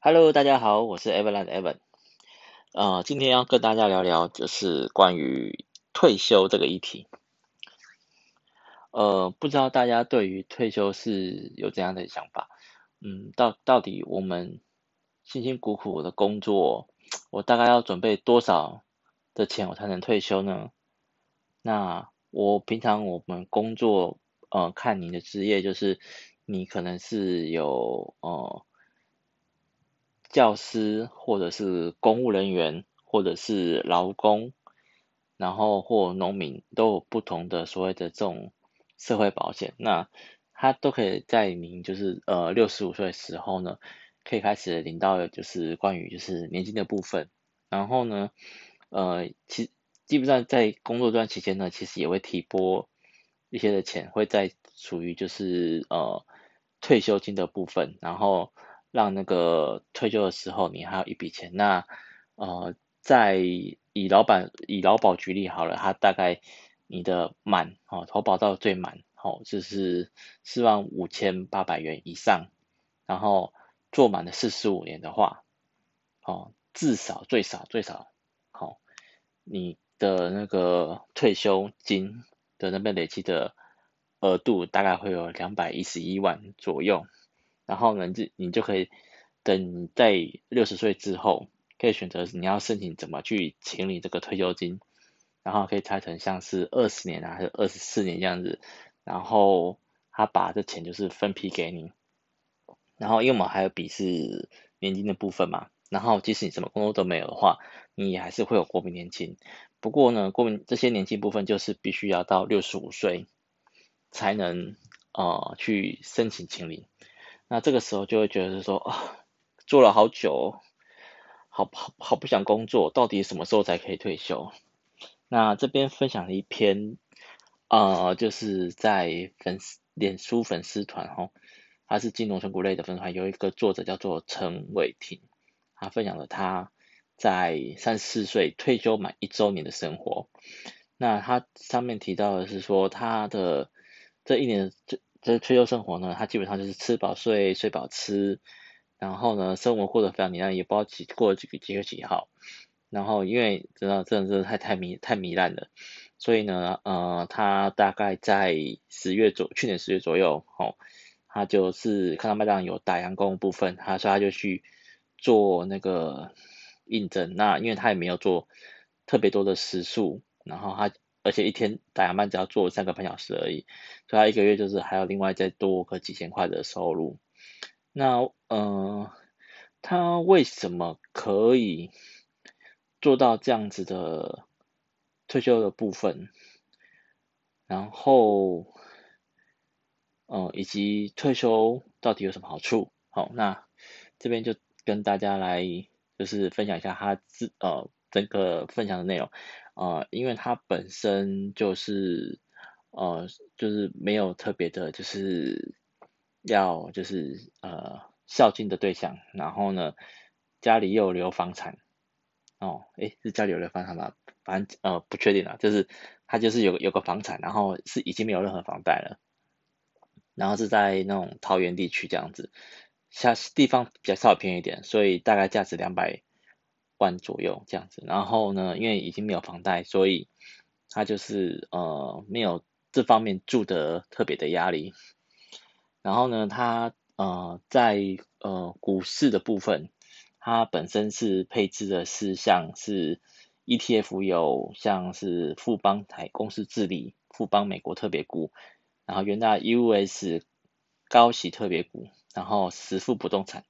Hello，大家好，我是 Everland Evan。呃，今天要跟大家聊聊就是关于退休这个议题。呃，不知道大家对于退休是有怎样的想法？嗯，到到底我们辛辛苦苦的工作，我大概要准备多少的钱我才能退休呢？那我平常我们工作，呃，看你的职业，就是你可能是有呃。教师，或者是公务人员，或者是劳工，然后或农民，都有不同的所谓的这种社会保险。那他都可以在您就是呃六十五岁的时候呢，可以开始领到就是关于就是年金的部分。然后呢，呃，其基本上在工作这段期间呢，其实也会提拨一些的钱，会在属于就是呃退休金的部分，然后。让那个退休的时候，你还有一笔钱。那呃，在以老板以劳保举例好了，他大概你的满哦，投保到最满哦，就是四万五千八百元以上，然后做满了四十五年的话，哦，至少最少最少，好、哦，你的那个退休金的那边累积的额度大概会有两百一十一万左右。然后呢，就你就可以等在六十岁之后，可以选择你要申请怎么去清理这个退休金，然后可以拆成像是二十年啊，还是二十四年这样子，然后他把这钱就是分批给你，然后因为我们还有笔试年金的部分嘛，然后即使你什么工作都没有的话，你还是会有国民年金，不过呢，国民这些年金部分就是必须要到六十五岁才能呃去申请清理。那这个时候就会觉得是说啊，做了好久，好好好不想工作，到底什么时候才可以退休？那这边分享了一篇，呃，就是在粉丝脸书粉丝团哈，他是金融存股类的粉丝团，有一个作者叫做陈伟霆，他分享了他在三十四岁退休满一周年的生活。那他上面提到的是说，他的这一年这。这退休生活呢，他基本上就是吃饱睡，睡饱吃，然后呢，生活过得非常糜烂，也不知道几过了几个几月几号。然后因为真的真的是太太糜太糜烂了，所以呢，呃，他大概在十月左去年十月左右，哦，他就是看到麦当劳有打烊工部分，他说他就去做那个应征，那因为他也没有做特别多的时数，然后他。而且一天打烊班只要做三个半小时而已，所以他一个月就是还要另外再多个几千块的收入。那嗯、呃，他为什么可以做到这样子的退休的部分？然后，嗯、呃，以及退休到底有什么好处？好，那这边就跟大家来就是分享一下他自呃整个分享的内容。呃，因为他本身就是呃，就是没有特别的，就是要就是呃孝敬的对象，然后呢，家里又留房产，哦，诶，是家里有留房产吗？反正呃不确定了，就是他就是有有个房产，然后是已经没有任何房贷了，然后是在那种桃园地区这样子，下地方比较稍微偏一点，所以大概价值两百。万左右这样子，然后呢，因为已经没有房贷，所以他就是呃没有这方面住的特别的压力。然后呢，他呃在呃股市的部分，他本身是配置的是像是 ETF 有像是富邦台公司治理、富邦美国特别股，然后元大 US 高息特别股。然后时富不动产，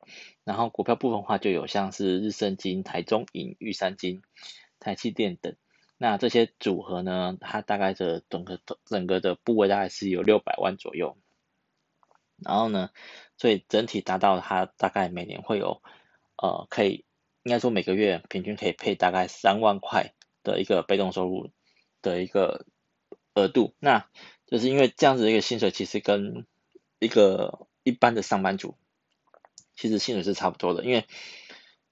然后股票部分的话就有像是日盛金、台中银、玉山金、台气电等。那这些组合呢，它大概的整个整个的部位大概是有六百万左右。然后呢，所以整体达到它大概每年会有呃可以应该说每个月平均可以配大概三万块的一个被动收入的一个额度。那就是因为这样子一个薪水其实跟一个一般的上班族其实薪水是差不多的，因为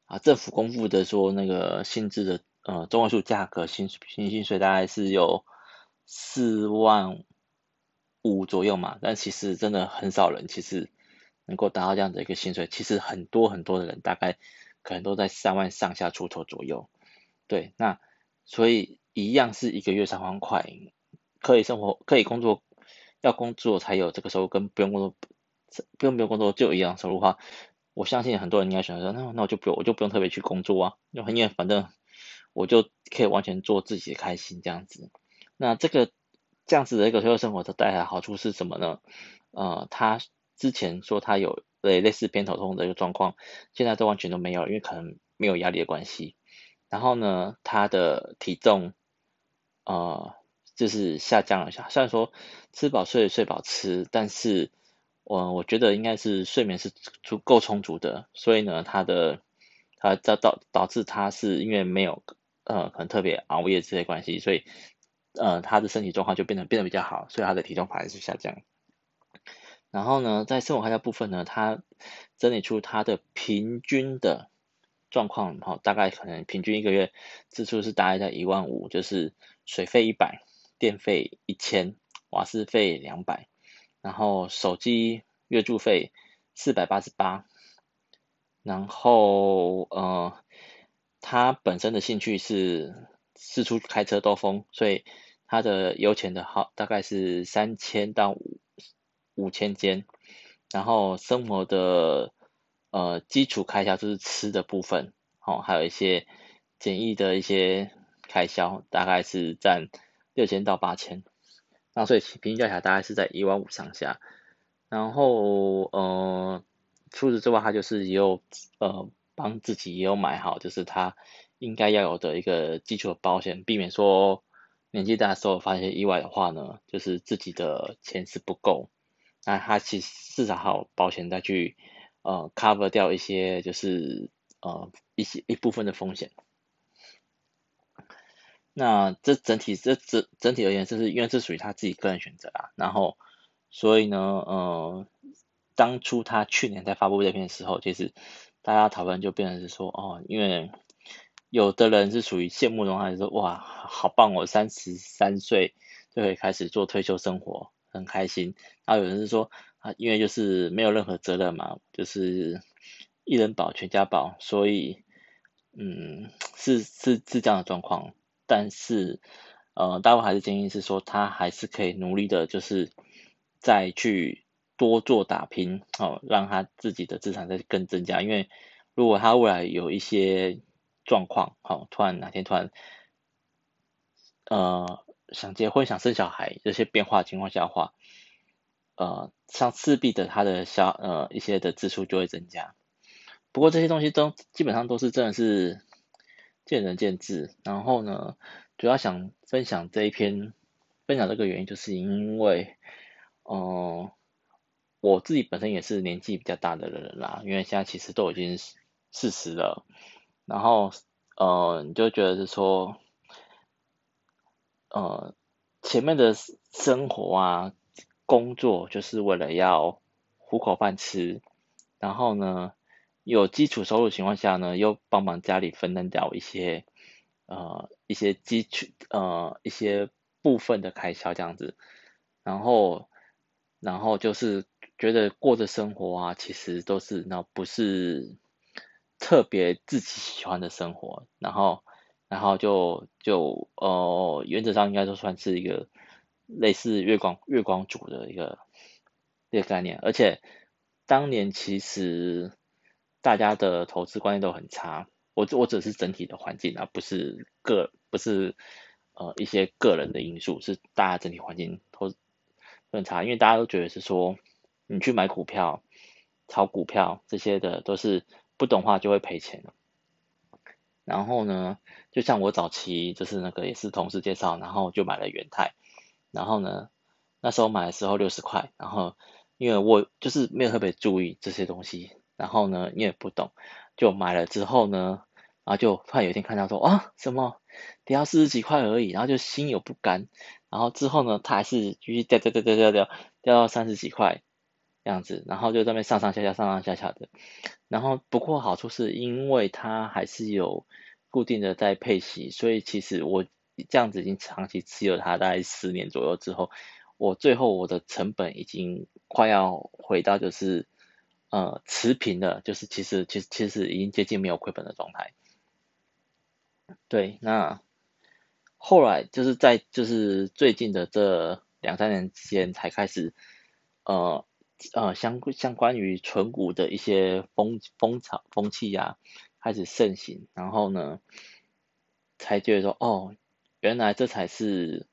啊政府公布的说那个薪资的呃中位数价格薪薪薪水大概是有四万五左右嘛，但其实真的很少人其实能够达到这样的一个薪水，其实很多很多的人大概可能都在三万上下出头左右。对，那所以一样是一个月三万块，可以生活，可以工作，要工作才有这个收入，跟不用工作，不用不用工作就一样收入的话，我相信很多人应该选择说，那那我就不用，我就不用特别去工作啊，因为反正我就可以完全做自己的开心这样子。那这个这样子的一个退休生活的带来的好处是什么呢？呃，他之前说他有类类似偏头痛的一个状况，现在都完全都没有，因为可能没有压力的关系。然后呢，他的体重呃就是下降了一下，虽然说吃饱睡睡饱吃，但是我、我觉得应该是睡眠是足够充足的，所以呢，他的他导导导致他是因为没有呃可能特别熬夜这些关系，所以。呃，他的身体状况就变得变得比较好，所以他的体重反而是下降。然后呢，在生活开销部分呢，他整理出他的平均的状况，哈，大概可能平均一个月支出是大概在一万五，就是水费一百，电费一千，瓦斯费两百，然后手机月租费四百八十八，然后呃，他本身的兴趣是四处开车兜风，所以。他的油钱的耗大概是三千到五五千间，然后生活的呃基础开销就是吃的部分，哦，还有一些简易的一些开销，大概是占六千到八千，那所以平均价起来大概是在一万五上下，然后呃除此之外，他就是也有呃帮自己也有买好，就是他应该要有的一个基础的保险，避免说。年纪大的时候发现意外的话呢，就是自己的钱是不够，那他其实至少还有保险再去呃 cover 掉一些就是呃一些一部分的风险。那这整体这整整体而言，就是因为这属于他自己个人选择啊。然后所以呢，呃，当初他去年在发布这篇的时候，其实大家讨论就变成是说哦，因为。有的人是属于羡慕的话，就说哇，好棒哦，三十三岁就可以开始做退休生活，很开心。然后有人是说啊，因为就是没有任何责任嘛，就是一人保全家保，所以嗯，是是是这样的状况。但是呃，大部分还是建议是说，他还是可以努力的，就是再去多做打拼哦，让他自己的资产再更增加。因为如果他未来有一些状况好，突然哪天突然，呃，想结婚想生小孩这些变化情况下的话，呃，像势必的他的消呃一些的支出就会增加。不过这些东西都基本上都是真的是见仁见智。然后呢，主要想分享这一篇，分享这个原因，就是因为，嗯、呃，我自己本身也是年纪比较大的人啦，因为现在其实都已经四十了。然后，呃，你就觉得是说，呃，前面的生活啊，工作就是为了要糊口饭吃，然后呢，有基础收入情况下呢，又帮忙家里分担掉一些，呃，一些基础，呃，一些部分的开销这样子，然后，然后就是觉得过的生活啊，其实都是那不是。特别自己喜欢的生活，然后，然后就就呃，原则上应该都算是一个类似月光月光族的一个一个概念，而且当年其实大家的投资观念都很差，我我只是整体的环境啊，不是个不是呃一些个人的因素，是大家整体环境都很差，因为大家都觉得是说你去买股票、炒股票这些的都是。不懂话就会赔钱，然后呢，就像我早期就是那个也是同事介绍，然后就买了元泰，然后呢，那时候买的时候六十块，然后因为我就是没有特别注意这些东西，然后呢，你也不懂，就买了之后呢，然后就突然有一天看到说啊什么跌到四十几块而已，然后就心有不甘，然后之后呢，它还是继续掉掉掉掉掉掉掉到三十几块。这样子，然后就在那边上上下下，上上下下的，然后不过好处是因为它还是有固定的在配息，所以其实我这样子已经长期持有它大概十年左右之后，我最后我的成本已经快要回到就是呃持平的，就是其实其实其实已经接近没有亏本的状态。对，那后来就是在就是最近的这两三年之间才开始，呃呃相相关于存股的一些风风潮风气呀、啊、开始盛行，然后呢才觉得说哦，原来这才是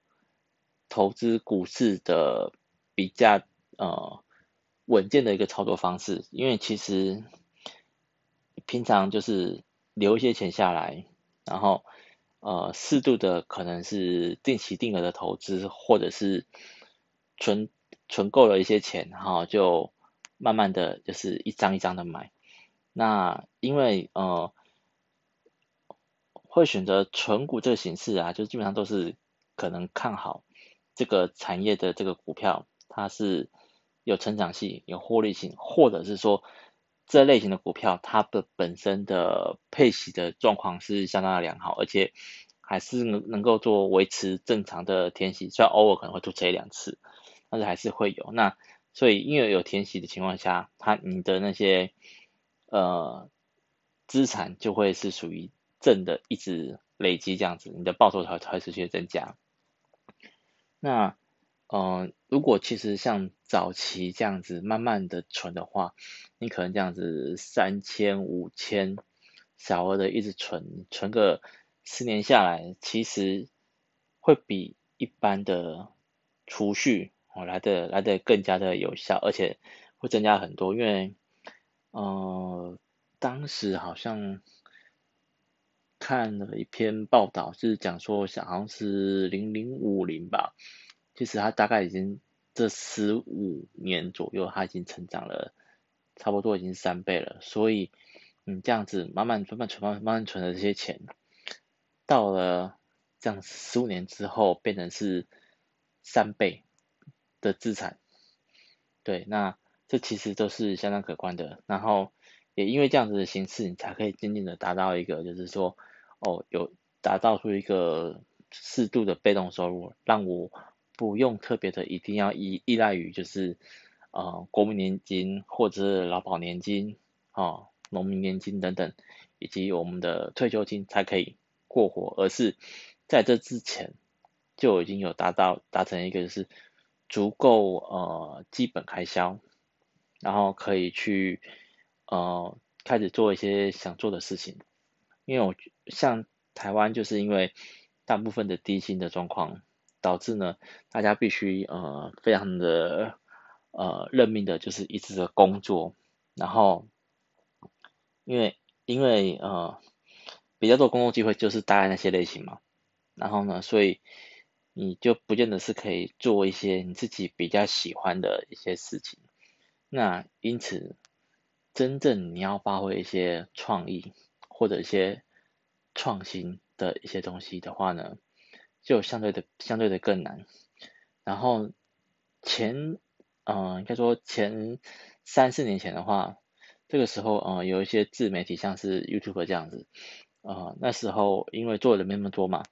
投资股市的比较呃稳健的一个操作方式，因为其实平常就是留一些钱下来。然后，呃，适度的可能是定期定额的投资，或者是存存够了一些钱，然后就慢慢的就是一张一张的买。那因为呃，会选择存股这个形式啊，就基本上都是可能看好这个产业的这个股票，它是有成长性、有获利性，或者是说。这类型的股票，它的本身的配息的状况是相当的良好，而且还是能能够做维持正常的填息，虽然偶尔可能会突车一两次，但是还是会有。那所以因为有填息的情况下，它你的那些呃资产就会是属于正的，一直累积这样子，你的报酬才才会持续增加。那嗯、如果其实像早期这样子慢慢的存的话，你可能这样子三千五千小额的一直存，存个十年下来，其实会比一般的储蓄哦来的来的更加的有效，而且会增加很多。因为呃，当时好像看了一篇报道，是讲说好像是零零五零吧。其实它大概已经这十五年左右，它已经成长了，差不多已经三倍了。所以你这样子慢慢慢慢存，慢慢慢存的这些钱，到了这样十五年之后，变成是三倍的资产。对，那这其实都是相当可观的。然后也因为这样子的形式，你才可以渐渐的达到一个，就是说，哦，有达到出一个适度的被动收入，让我。不用特别的一定要依依赖于就是呃国民年金或者是劳保年金啊、农民年金等等，以及我们的退休金才可以过活，而是在这之前就已经有达到达成一个就是足够呃基本开销，然后可以去呃开始做一些想做的事情，因为我像台湾就是因为大部分的低薪的状况。导致呢，大家必须呃非常的呃认命的，就是一直的工作，然后因为因为呃比较多工作机会就是大概那些类型嘛，然后呢，所以你就不见得是可以做一些你自己比较喜欢的一些事情，那因此真正你要发挥一些创意或者一些创新的一些东西的话呢，就相对的相对的更难，然后前嗯、呃、应该说前三四年前的话，这个时候呃有一些自媒体像是 YouTube 这样子，呃那时候因为做的人没那么多嘛，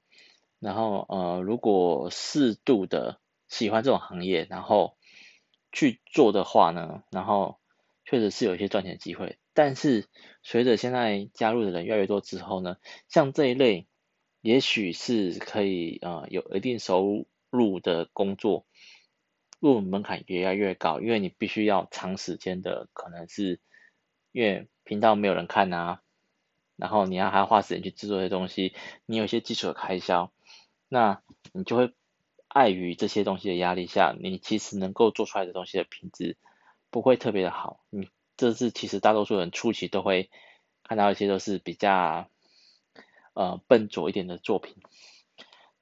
然后呃如果适度的喜欢这种行业，然后去做的话呢，然后确实是有一些赚钱机会，但是随着现在加入的人越来越多之后呢，像这一类。也许是可以呃有一定收入的工作，入门槛也越来越高，因为你必须要长时间的，可能是因为频道没有人看啊，然后你要还要花时间去制作一些东西，你有一些基础的开销，那你就会碍于这些东西的压力下，你其实能够做出来的东西的品质不会特别的好，你这是其实大多数人初期都会看到一些都是比较。呃，笨拙一点的作品，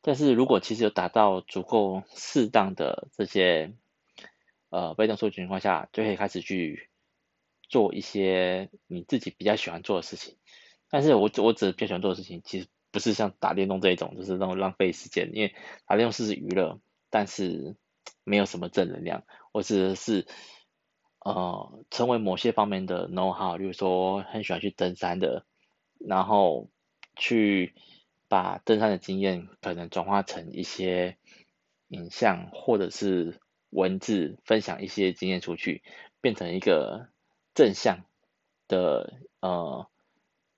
但是如果其实有达到足够适当的这些呃被动收入情况下，就可以开始去做一些你自己比较喜欢做的事情。但是我我只比较喜欢做的事情，其实不是像打电动这一种，就是那种浪费时间，因为打电动是娱乐，但是没有什么正能量。我指的是呃成为某些方面的 know how，比如说很喜欢去登山的，然后。去把登山的经验可能转化成一些影像或者是文字，分享一些经验出去，变成一个正向的呃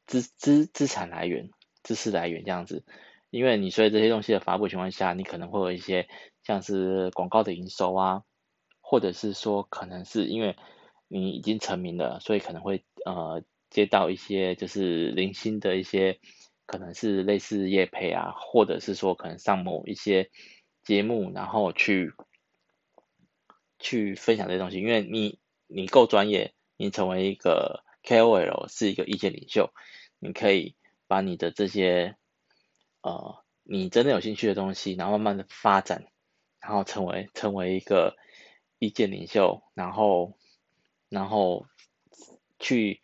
资资资产来源、知识来源这样子。因为你所以这些东西的发布情况下，你可能会有一些像是广告的营收啊，或者是说可能是因为你已经成名了，所以可能会呃接到一些就是零星的一些可能是类似业配啊，或者是说可能上某一些节目，然后去去分享这些东西，因为你你够专业，你成为一个 KOL 是一个意见领袖，你可以把你的这些。呃，你真的有兴趣的东西，然后慢慢的发展，然后成为成为一个意见领袖，然后然后去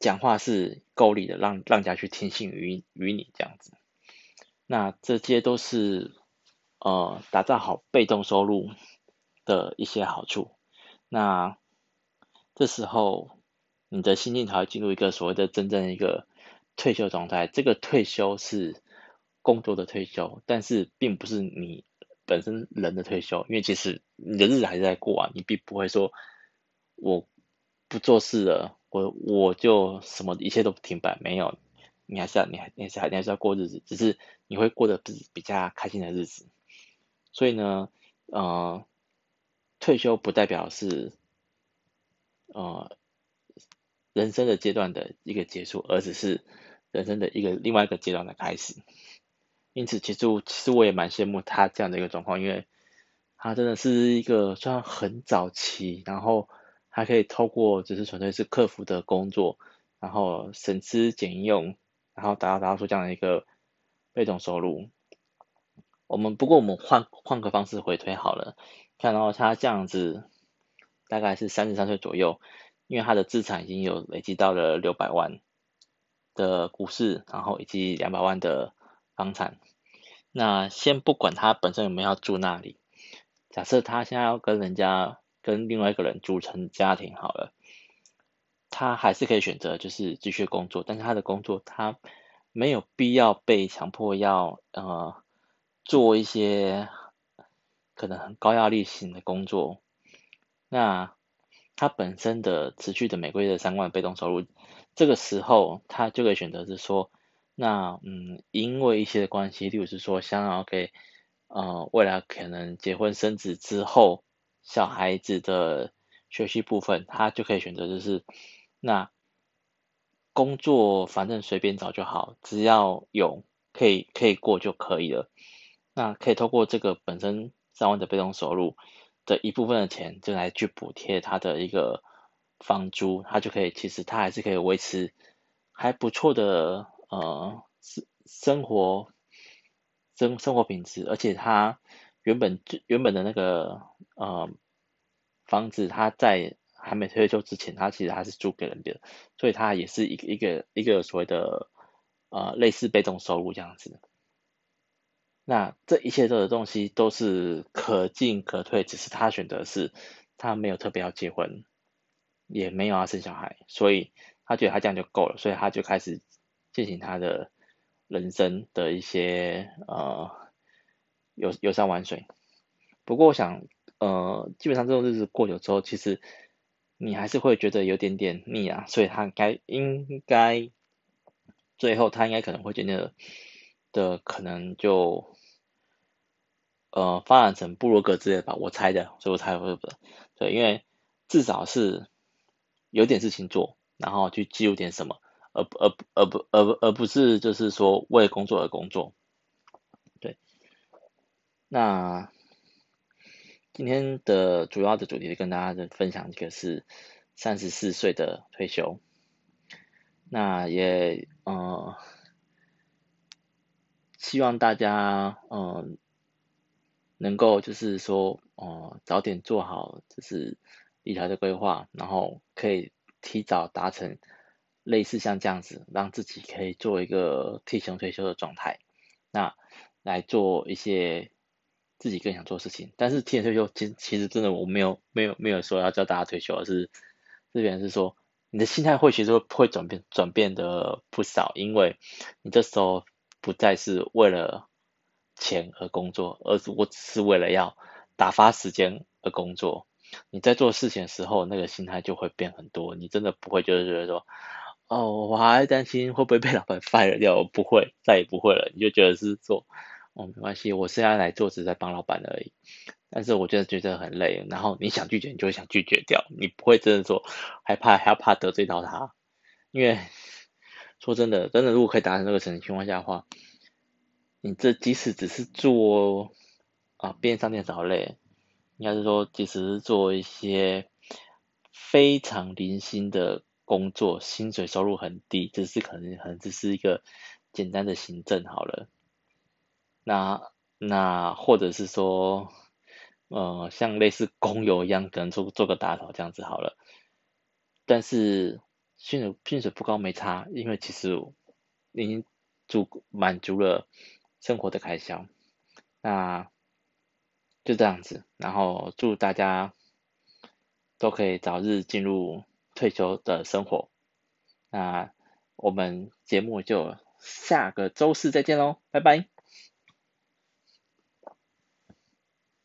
讲话是够力的，让让人家去听信于于你这样子。那这些都是呃打造好被动收入的一些好处。那这时候你的心境才会进入一个所谓的真正一个退休状态。这个退休是。工作的退休，但是并不是你本身人的退休，因为其实你的日子还在过啊，你并不会说我不做事了，我我就什么一切都停摆，没有，你还是要你还你还是还你还是要过日子，只是你会过得比比较开心的日子。所以呢，呃，退休不代表是呃人生的阶段的一个结束，而只是人生的一个另外一个阶段的开始。因此，其实其实我也蛮羡慕他这样的一个状况，因为他真的是一个算很早期，然后还可以透过只是纯粹是客服的工作，然后省吃俭用，然后达到达到出这样的一个被动收入。我们不过我们换换个方式回推好了，看到他这样子大概是三十三岁左右，因为他的资产已经有累积到了六百万的股市，然后以及两百万的。房产，那先不管他本身有没有住那里，假设他现在要跟人家跟另外一个人组成家庭好了，他还是可以选择就是继续工作，但是他的工作他没有必要被强迫要呃做一些可能很高压力型的工作，那他本身的持续的每个月的三万被动收入，这个时候他就可以选择是说。那嗯，因为一些关系，例如是说想要给呃未来可能结婚生子之后小孩子的学习部分，他就可以选择就是那工作反正随便找就好，只要有可以可以过就可以了。那可以透过这个本身三万的被动收入的一部分的钱，就来去补贴他的一个房租，他就可以其实他还是可以维持还不错的。呃，生生活生生活品质，而且他原本原本的那个呃房子，他在还没退休之前，他其实还是租给人的，所以他也是一个一个一个所谓的呃类似被动收入这样子。那这一切的东西都是可进可退，只是他选择是，他没有特别要结婚，也没有要生小孩，所以他觉得他这样就够了，所以他就开始。进行他的人生的一些呃游游山玩水，不过我想呃基本上这种日子过久之后，其实你还是会觉得有点点腻啊，所以他该应该最后他应该可能会渐渐的的可能就呃发展成部落格之类的吧，我猜的，所以我猜会不对，因为至少是有点事情做，然后去记录点什么。而不而不而不而不而不是就是说为工作而工作，那今天的主要的主题跟大家分享一个是三十四岁的退休。那也呃希望大家嗯、能够就是说呃早点做好就是理财的规划，然后可以提早达成。类似像这样子，让自己可以做一个提前退休的状态，那来做一些自己更想做事情。但是提前退休，其其实真的我没有没有没有说要叫大家退休，而是这边是说你的心态会其实会转变转变的不少，因为你这时候不再是为了钱而工作，而是我只是为了要打发时间而工作。你在做事情的时候，那个心态就会变很多。你真的不会就是觉得说，哦，我还担心会不会被老板 fire 掉，我不会，再也不会了。你就觉得是说，哦，没关系，我现在来做只是在帮老板而已。但是我真的觉得很累，然后你想拒绝，你就会想拒绝掉，你不会真的说害怕还要怕得罪到他，因为说真的，真的如果可以达成这个程情况下的话，你这即使只是做啊便利商店找累。应该是说，即使是做一些非常零星的工作，薪水收入很低，只是可能可能只是一个简单的行政好了。那那或者是说，呃，像类似工友一样，可能做做个打扫这样子好了。但是薪水薪水不高没差，因为其实已经足满足了生活的开销。那。就这样子，然后祝大家都可以早日进入退休的生活。那我们节目就下个周四再见喽，拜拜。